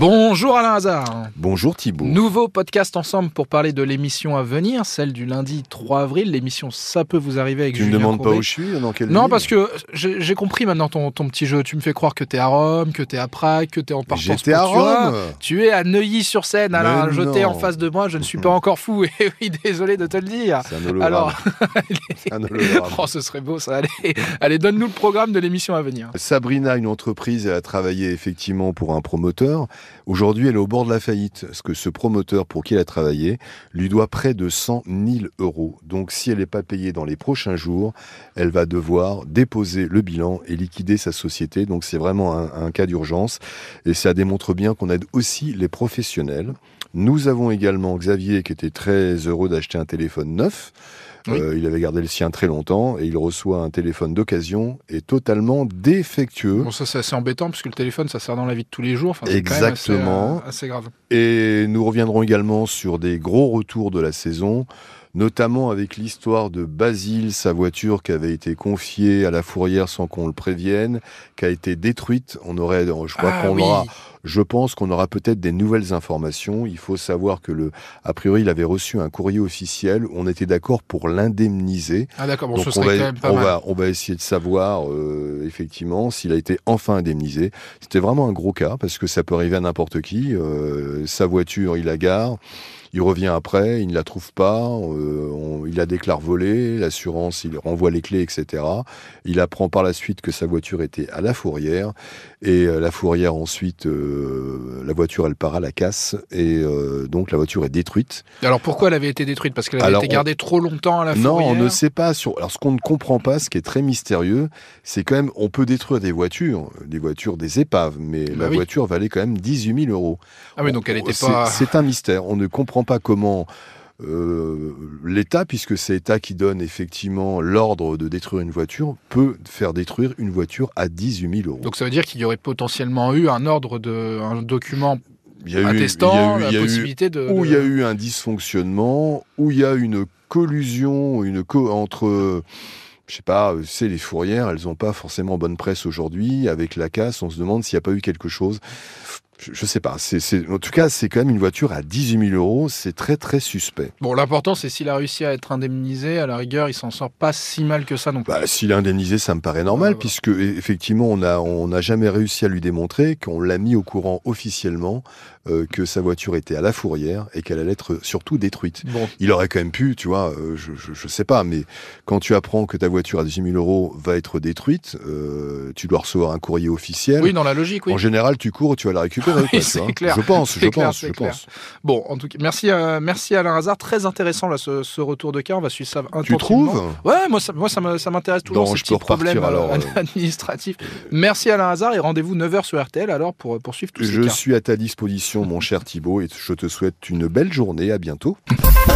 Bonjour Alain Hazard. Bonjour Thibault. Nouveau podcast ensemble pour parler de l'émission à venir, celle du lundi 3 avril. L'émission Ça peut vous arriver avec Tu ne Julien demandes pas où je suis dans quelle Non, parce que j'ai compris maintenant ton, ton petit jeu. Tu me fais croire que t'es à Rome, que t'es à Prague, que t'es en partance J'étais à. Rome. Tu es à Neuilly-sur-Seine, Alain, jeté en face de moi. Je ne suis pas encore fou. Et oui, désolé de te le dire. C'est un. Alors, un oh, ce serait beau ça. Allez, allez donne-nous le programme de l'émission à venir. Sabrina, une entreprise, elle a travaillé effectivement pour un promoteur. Aujourd'hui, elle est au bord de la faillite. Parce que ce promoteur pour qui elle a travaillé lui doit près de 100 000 euros? Donc, si elle n'est pas payée dans les prochains jours, elle va devoir déposer le bilan et liquider sa société. Donc, c'est vraiment un, un cas d'urgence. Et ça démontre bien qu'on aide aussi les professionnels. Nous avons également Xavier qui était très heureux d'acheter un téléphone neuf. Oui. Euh, il avait gardé le sien très longtemps et il reçoit un téléphone d'occasion et totalement défectueux. Bon, ça c'est assez embêtant parce que le téléphone ça sert dans la vie de tous les jours. Enfin, c'est quand même assez, Exactement. euh, assez grave. Et nous reviendrons également sur des gros retours de la saison, notamment avec l'histoire de Basile, sa voiture qui avait été confiée à la fourrière sans qu'on le prévienne, qui a été détruite. On aurait, je crois Ah qu'on oui. aura, je pense qu'on aura peut-être des nouvelles informations. Il faut savoir que le, a priori, il avait reçu un courrier officiel. On était d'accord pour l'indemniser. Ah d'accord, bon, Donc ce on serait va, quand même pas on, mal. va, on va essayer de savoir euh, effectivement s'il a été enfin indemnisé. C'était vraiment un gros cas parce que ça peut arriver à n'importe qui. Euh, sa voiture, il la gare. Il revient après, il ne la trouve pas, euh, on- il la déclare volée, l'assurance, il renvoie les clés, etc. Il apprend par la suite que sa voiture était à la fourrière, et euh, la fourrière ensuite, euh, la voiture elle part à la casse, et euh, donc la voiture est détruite. Alors pourquoi elle avait été détruite? Parce qu'elle avait Alors, été on- gardée trop longtemps à la Non, fourrière on ne sait pas. Sur... Alors, ce qu'on ne comprend pas, ce qui est très mystérieux, c'est quand même, on peut détruire des voitures, des voitures, des épaves, mais Bah la oui. voiture valait quand même 18 000 euros. Ah oui, donc elle était C'est- pas... C'est un mystère. On ne comprend pas comment euh, l'État, puisque c'est l'État qui donne effectivement l'ordre de détruire une voiture, peut faire détruire une voiture à 18 000 euros. Donc ça veut dire qu'il y aurait potentiellement eu un ordre, de, un document il y a eu- il y a attestant eu- la il y a eu- possibilité de... où il y a eu un dysfonctionnement, où il y a une collusion, une co entre, je sais pas, c'est les fourrières, elles n'ont pas forcément bonne presse aujourd'hui. Avec la casse, on se demande s'il n'y a pas eu quelque chose. Je, je sais pas. C'est, en tout cas, c'est quand même une voiture à 18 000 euros. C'est très très suspect. Bon, l'important c'est s'il a réussi à être indemnisé, à la rigueur, il s'en sort pas si mal que ça non plus. Bah, s'il est indemnisé, ça me paraît normal, Ouais, voilà. puisque e- effectivement, on n'a jamais réussi à lui démontrer qu'on l'a mis au courant officiellement euh, que sa voiture était à la fourrière et qu'elle allait être surtout détruite. Bon, il aurait quand même pu, tu vois, euh, je, je, je sais pas, mais quand tu apprends que ta voiture à 18 000 euros va être détruite, euh, tu dois recevoir un courrier officiel. oui, dans la logique, oui. En général, tu cours, tu vas la récupérer. Oui, quoi, tu c'est vois. clair. Je pense, je clair, pense, c'est je clair. pense. Bon, en tout cas, merci, euh, merci Alain Hazard, très intéressant là, ce, ce retour de cas, on va suivre ça Tu trouves? Ouais, moi ça, moi, ça ça m'intéresse toujours Non, ces je petits problèmes euh, alors, euh. administratifs. Merci Alain Hazard et rendez-vous 9h sur RTL alors pour, pour suivre tous ces Je suis à ta disposition, mon cher Thibault, et je te souhaite une belle journée. À bientôt.